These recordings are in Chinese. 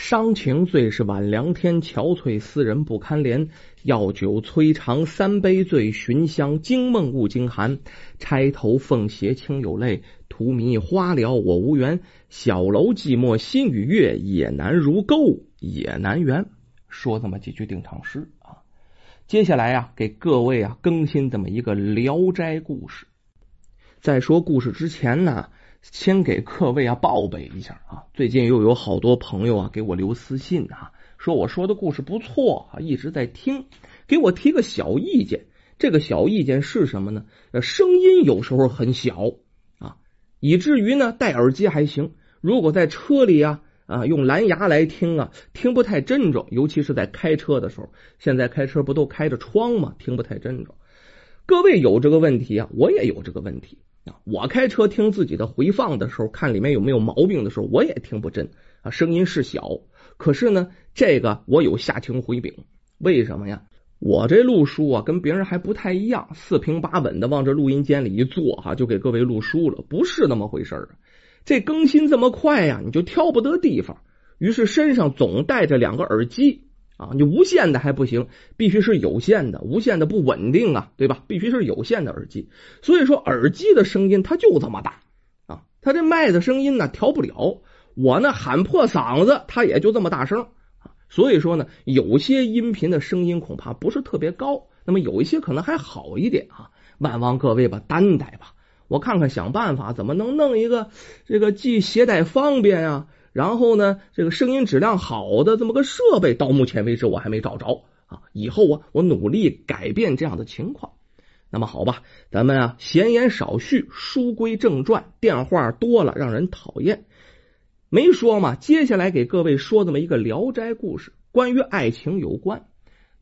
伤情最是晚凉天，憔悴思人不堪怜。药酒催肠三杯醉，寻香惊梦误惊寒。钗头凤斜清有泪，荼蘼花了我无缘。小楼寂寞心与月，也难如钩也难圆。说这么几句定场诗啊。接下来啊，给各位啊更新这么一个《聊斋》故事。在说故事之前呢。先给各位啊报备一下啊，最近又有好多朋友啊给我留私信啊，说我说的故事不错啊，一直在听，给我提个小意见。这个小意见是什么呢？声音有时候很小啊，以至于呢戴耳机还行，如果在车里啊啊用蓝牙来听啊，听不太真着，尤其是在开车的时候。现在开车不都开着窗吗？听不太真着。各位有这个问题啊，我也有这个问题啊。我开车听自己的回放的时候，看里面有没有毛病的时候，我也听不真啊，声音是小。可是呢，这个我有下情回禀，为什么呀？我这录书啊，跟别人还不太一样，四平八稳的往这录音间里一坐，哈，就给各位录书了，不是那么回事儿。这更新这么快呀，你就挑不得地方，于是身上总带着两个耳机。啊，你无线的还不行，必须是有线的，无线的不稳定啊，对吧？必须是有线的耳机。所以说，耳机的声音它就这么大啊，它这麦的声音呢调不了。我呢喊破嗓子，它也就这么大声啊。所以说呢，有些音频的声音恐怕不是特别高，那么有一些可能还好一点啊。万望各位吧担待吧，我看看想办法怎么能弄一个这个既携带方便啊。然后呢，这个声音质量好的这么个设备，到目前为止我还没找着啊。以后啊，我努力改变这样的情况。那么好吧，咱们啊，闲言少叙，书归正传。电话多了让人讨厌，没说嘛。接下来给各位说这么一个《聊斋》故事，关于爱情有关。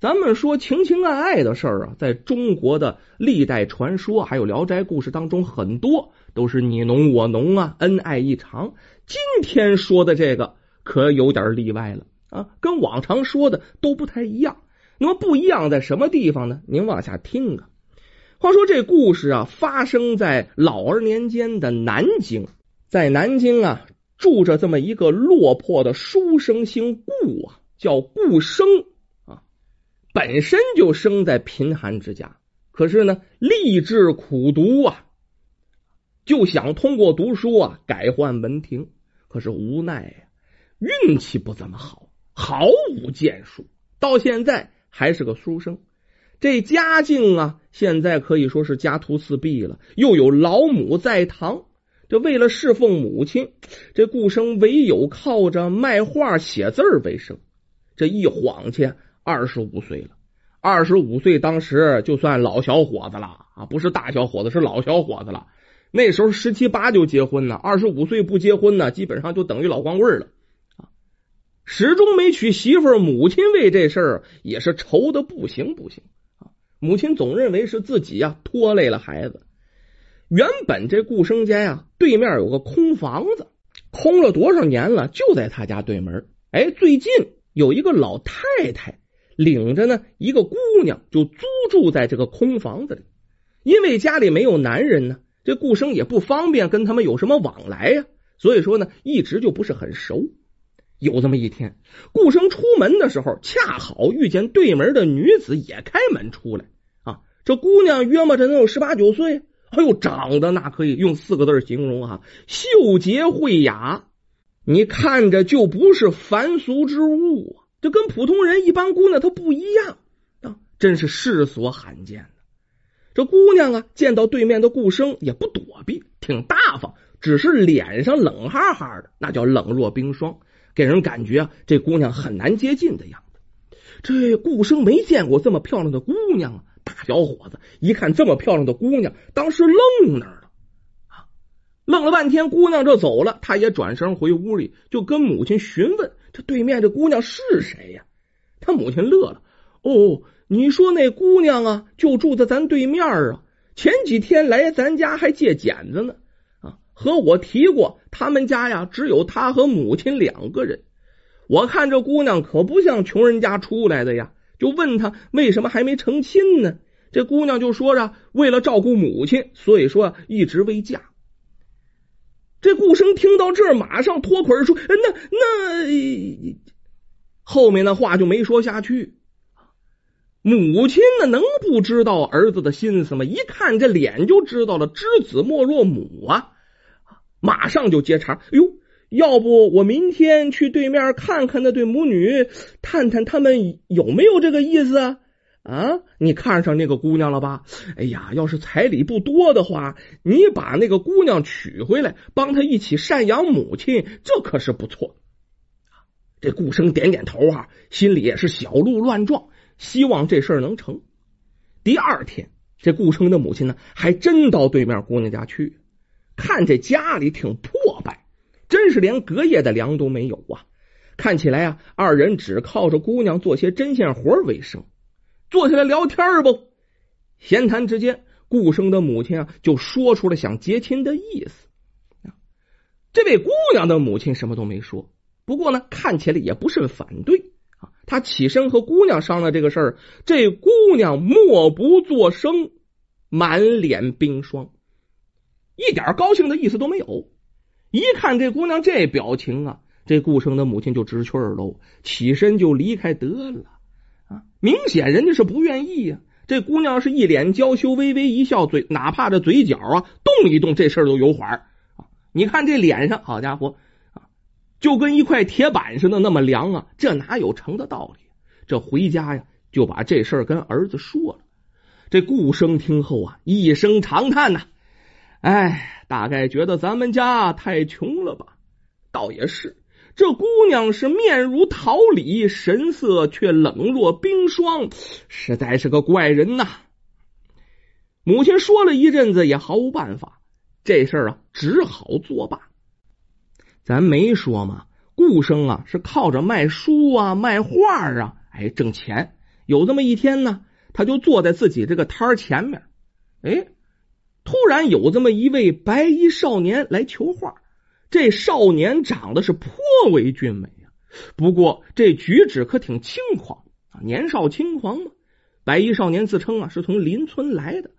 咱们说情情爱爱的事儿啊，在中国的历代传说还有《聊斋》故事当中，很多都是你侬我侬啊，恩爱异常。今天说的这个可有点例外了啊，跟往常说的都不太一样。那么不一样在什么地方呢？您往下听啊。话说这故事啊，发生在老二年间的南京，在南京啊，住着这么一个落魄的书生，姓顾啊，叫顾生啊，本身就生在贫寒之家，可是呢，立志苦读啊，就想通过读书啊，改换门庭。可是无奈呀，运气不怎么好，毫无建树，到现在还是个书生。这家境啊，现在可以说是家徒四壁了。又有老母在堂，这为了侍奉母亲，这顾生唯有靠着卖画写字为生。这一晃去，二十五岁了。二十五岁当时就算老小伙子了啊，不是大小伙子，是老小伙子了。那时候十七八就结婚呢，二十五岁不结婚呢，基本上就等于老光棍了啊！始终没娶媳妇，母亲为这事儿也是愁的不行不行啊！母亲总认为是自己呀拖累了孩子。原本这顾生家呀对面有个空房子，空了多少年了，就在他家对门。哎，最近有一个老太太领着呢一个姑娘，就租住在这个空房子里，因为家里没有男人呢。这顾生也不方便跟他们有什么往来呀，所以说呢，一直就不是很熟。有这么一天，顾生出门的时候，恰好遇见对门的女子也开门出来啊。这姑娘约摸着能有十八九岁，哎呦，长得那可以用四个字形容啊，秀洁慧雅，你看着就不是凡俗之物，就跟普通人一般姑娘她不一样啊，真是世所罕见。这姑娘啊，见到对面的顾生也不躲避，挺大方，只是脸上冷哈哈的，那叫冷若冰霜，给人感觉啊，这姑娘很难接近的样子。这顾生没见过这么漂亮的姑娘啊，大小伙子一看这么漂亮的姑娘，当时愣那儿了啊，愣了半天，姑娘就走了，他也转身回屋里，就跟母亲询问：这对面这姑娘是谁呀？他母亲乐了，哦。你说那姑娘啊，就住在咱对面啊。前几天来咱家还借剪子呢，啊，和我提过，他们家呀只有他和母亲两个人。我看这姑娘可不像穷人家出来的呀，就问他为什么还没成亲呢？这姑娘就说着，为了照顾母亲，所以说一直未嫁。这顾生听到这儿，马上脱口而出：“那那……”后面的话就没说下去。母亲呢，能不知道儿子的心思吗？一看这脸就知道了，知子莫若母啊！马上就接茬：“哟，要不我明天去对面看看那对母女，探探他们有没有这个意思啊？”啊，你看上那个姑娘了吧？哎呀，要是彩礼不多的话，你把那个姑娘娶回来，帮她一起赡养母亲，这可是不错。这顾生点点头啊，心里也是小鹿乱撞，希望这事儿能成。第二天，这顾生的母亲呢，还真到对面姑娘家去，看这家里挺破败，真是连隔夜的粮都没有啊！看起来啊，二人只靠着姑娘做些针线活为生。坐下来聊天不？闲谈之间，顾生的母亲啊就说出了想结亲的意思。这位姑娘的母亲什么都没说，不过呢，看起来也不是反对。他起身和姑娘商量这个事儿，这姑娘默不作声，满脸冰霜，一点高兴的意思都没有。一看这姑娘这表情啊，这顾生的母亲就知趣儿喽，起身就离开得了。啊，明显人家是不愿意呀。这姑娘是一脸娇羞，微微一笑，嘴哪怕这嘴角啊动一动，这事儿都有缓。你看这脸上，好家伙，就跟一块铁板似的，那么凉啊。这哪有成的道理？这回家呀，就把这事儿跟儿子说了。这顾生听后啊，一声长叹呐，哎，大概觉得咱们家太穷了吧？倒也是。这姑娘是面如桃李，神色却冷若冰霜，实在是个怪人呐。母亲说了一阵子，也毫无办法，这事儿啊，只好作罢。咱没说嘛，顾生啊是靠着卖书啊、卖画啊，哎挣钱。有这么一天呢，他就坐在自己这个摊前面，哎，突然有这么一位白衣少年来求画。这少年长得是颇为俊美啊，不过这举止可挺轻狂啊，年少轻狂嘛。白衣少年自称啊是从邻村来的，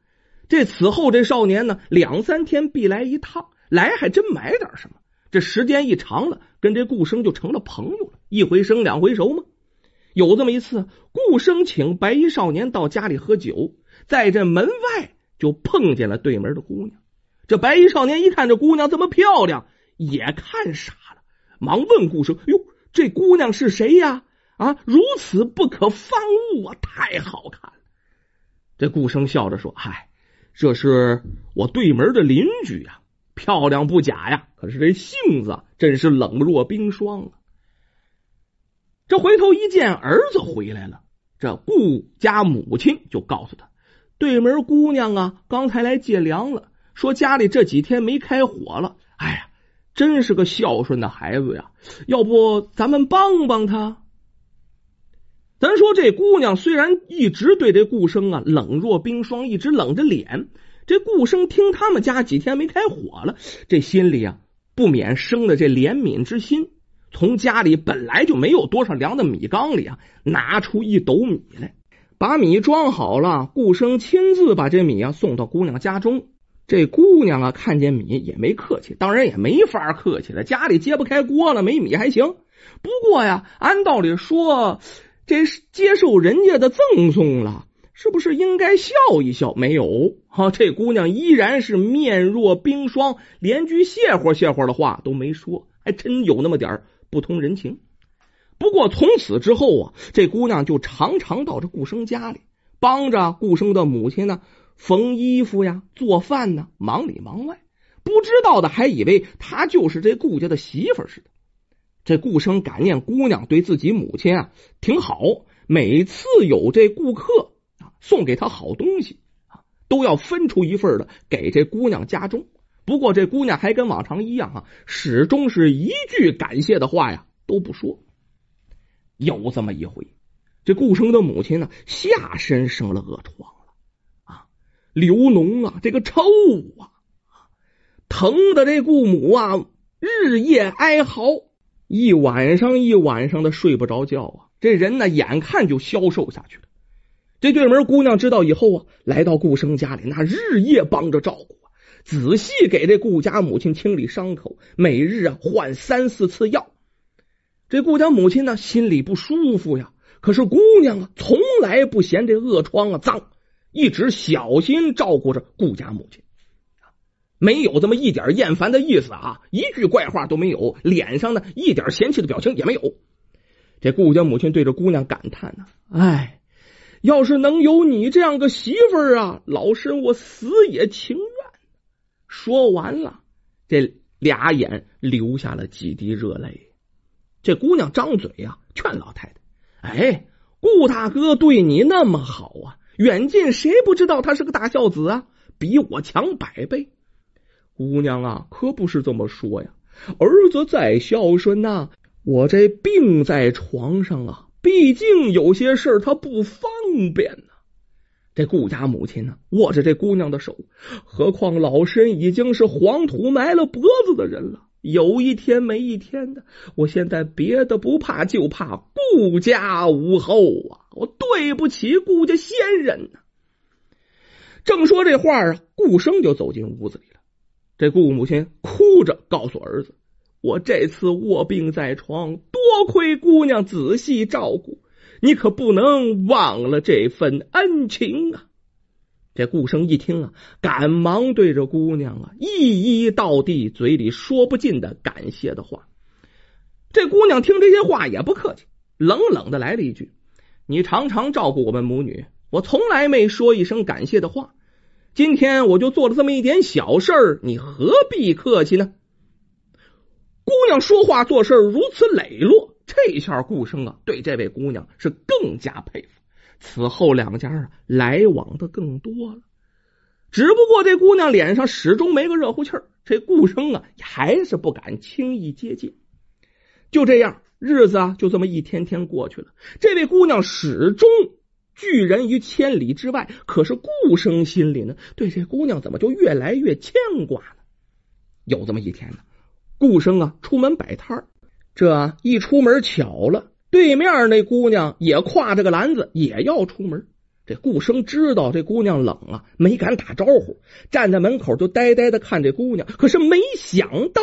这此后这少年呢两三天必来一趟，来还真买点什么。这时间一长了，跟这顾生就成了朋友了，一回生两回熟嘛。有这么一次，顾生请白衣少年到家里喝酒，在这门外就碰见了对门的姑娘。这白衣少年一看这姑娘这么漂亮。也看傻了，忙问顾生：“哟，这姑娘是谁呀？啊，如此不可方物啊，太好看了。”这顾生笑着说：“嗨，这是我对门的邻居呀，漂亮不假呀，可是这性子真是冷若冰霜啊。”这回头一见儿子回来了，这顾家母亲就告诉他：“对门姑娘啊，刚才来借粮了，说家里这几天没开火了。”哎呀！真是个孝顺的孩子呀！要不咱们帮帮他？咱说这姑娘虽然一直对这顾生啊冷若冰霜，一直冷着脸。这顾生听他们家几天没开火了，这心里啊不免生了这怜悯之心。从家里本来就没有多少粮的米缸里啊拿出一斗米来，把米装好了。顾生亲自把这米啊送到姑娘家中。这姑娘啊，看见米也没客气，当然也没法客气了。家里揭不开锅了，没米还行。不过呀，按道理说，这接受人家的赠送了，是不是应该笑一笑？没有，哈，这姑娘依然是面若冰霜，连句谢话谢话的话都没说，还真有那么点不通人情。不过从此之后啊，这姑娘就常常到这顾生家里，帮着顾生的母亲呢。缝衣服呀，做饭呢，忙里忙外，不知道的还以为她就是这顾家的媳妇似的。这顾生感念姑娘对自己母亲啊挺好，每次有这顾客送给他好东西啊，都要分出一份的给这姑娘家中。不过这姑娘还跟往常一样啊，始终是一句感谢的话呀都不说。有这么一回，这顾生的母亲呢下身生了恶疮了啊。流脓啊，这个臭啊，疼的这顾母啊，日夜哀嚎，一晚上一晚上的睡不着觉啊，这人呢，眼看就消瘦下去了。这对门姑娘知道以后啊，来到顾生家里，那日夜帮着照顾啊，仔细给这顾家母亲清理伤口，每日啊换三四次药。这顾家母亲呢心里不舒服呀，可是姑娘啊从来不嫌这恶疮啊脏，一直小心照顾着顾家母亲，没有这么一点厌烦的意思啊，一句怪话都没有，脸上呢一点嫌弃的表情也没有。这顾家母亲对着姑娘感叹呢：“哎，要是能有你这样个媳妇儿啊，老身我死也情愿。”说完了，这俩眼流下了几滴热泪。这姑娘张嘴呀，劝老太太：“哎，顾大哥对你那么好啊，远近谁不知道他是个大孝子啊？比我强百倍。”姑娘啊，可不是这么说呀，儿子再孝顺呐。我这病在床上啊，毕竟有些事他不方便呢。这顾家母亲呢，握着这姑娘的手，何况老身已经是黄土埋了脖子的人了，有一天没一天的。我现在别的不怕，就怕顾家无后啊！我对不起顾家先人呢。正说这话啊，顾生就走进屋子里了。这顾母亲哭着告诉儿子。我这次卧病在床，多亏姑娘仔细照顾，你可不能忘了这份恩情啊！这顾生一听啊，赶忙对着姑娘啊一一道地，嘴里说不尽的感谢的话。这姑娘听这些话也不客气，冷冷的来了一句：“你常常照顾我们母女，我从来没说一声感谢的话。今天我就做了这么一点小事，你何必客气呢？”姑娘说话做事如此磊落，这下顾生啊对这位姑娘是更加佩服。此后两家啊来往的更多了，只不过这姑娘脸上始终没个热乎气儿，这顾生啊还是不敢轻易接近。就这样，日子啊就这么一天天过去了。这位姑娘始终拒人于千里之外，可是顾生心里呢对这姑娘怎么就越来越牵挂呢？有这么一天呢。顾生啊，出门摆摊，这一出门巧了，对面那姑娘也挎着个篮子，也要出门。这顾生知道这姑娘冷啊，没敢打招呼，站在门口就呆呆的看这姑娘。可是没想到，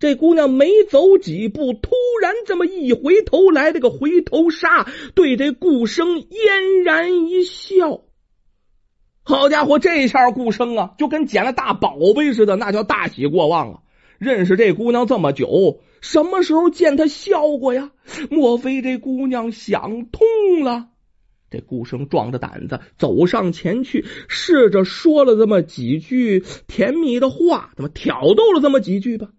这姑娘没走几步，突然这么一回头来，了个回头杀，对这顾生嫣然一笑。好家伙，这下顾生啊，就跟捡了大宝贝似的，那叫大喜过望啊！认识这姑娘这么久，什么时候见她笑过呀？莫非这姑娘想通了？这顾生壮着胆子走上前去，试着说了这么几句甜蜜的话，怎么挑逗了这么几句吧？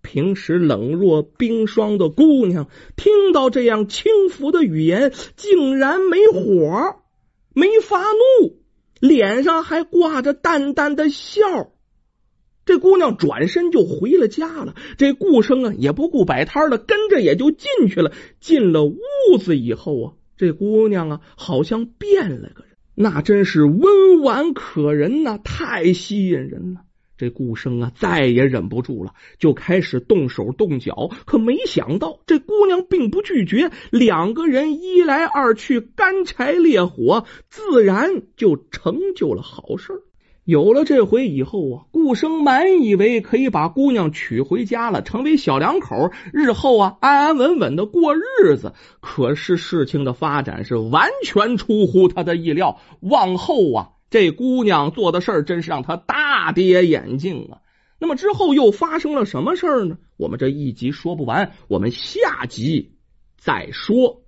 平时冷若冰霜的姑娘，听到这样轻浮的语言，竟然没火，没发怒，脸上还挂着淡淡的笑。这姑娘转身就回了家了。这顾生啊，也不顾摆摊的，跟着也就进去了。进了屋子以后啊，这姑娘啊，好像变了个人，那真是温婉可人呐，太吸引人了。这顾生啊，再也忍不住了，就开始动手动脚。可没想到，这姑娘并不拒绝，两个人一来二去，干柴烈火，自然就成就了好事有了这回以后啊，顾生满以为可以把姑娘娶回家了，成为小两口，日后啊安安稳稳的过日子。可是事情的发展是完全出乎他的意料，往后啊，这姑娘做的事儿真是让他大跌眼镜啊。那么之后又发生了什么事儿呢？我们这一集说不完，我们下集再说。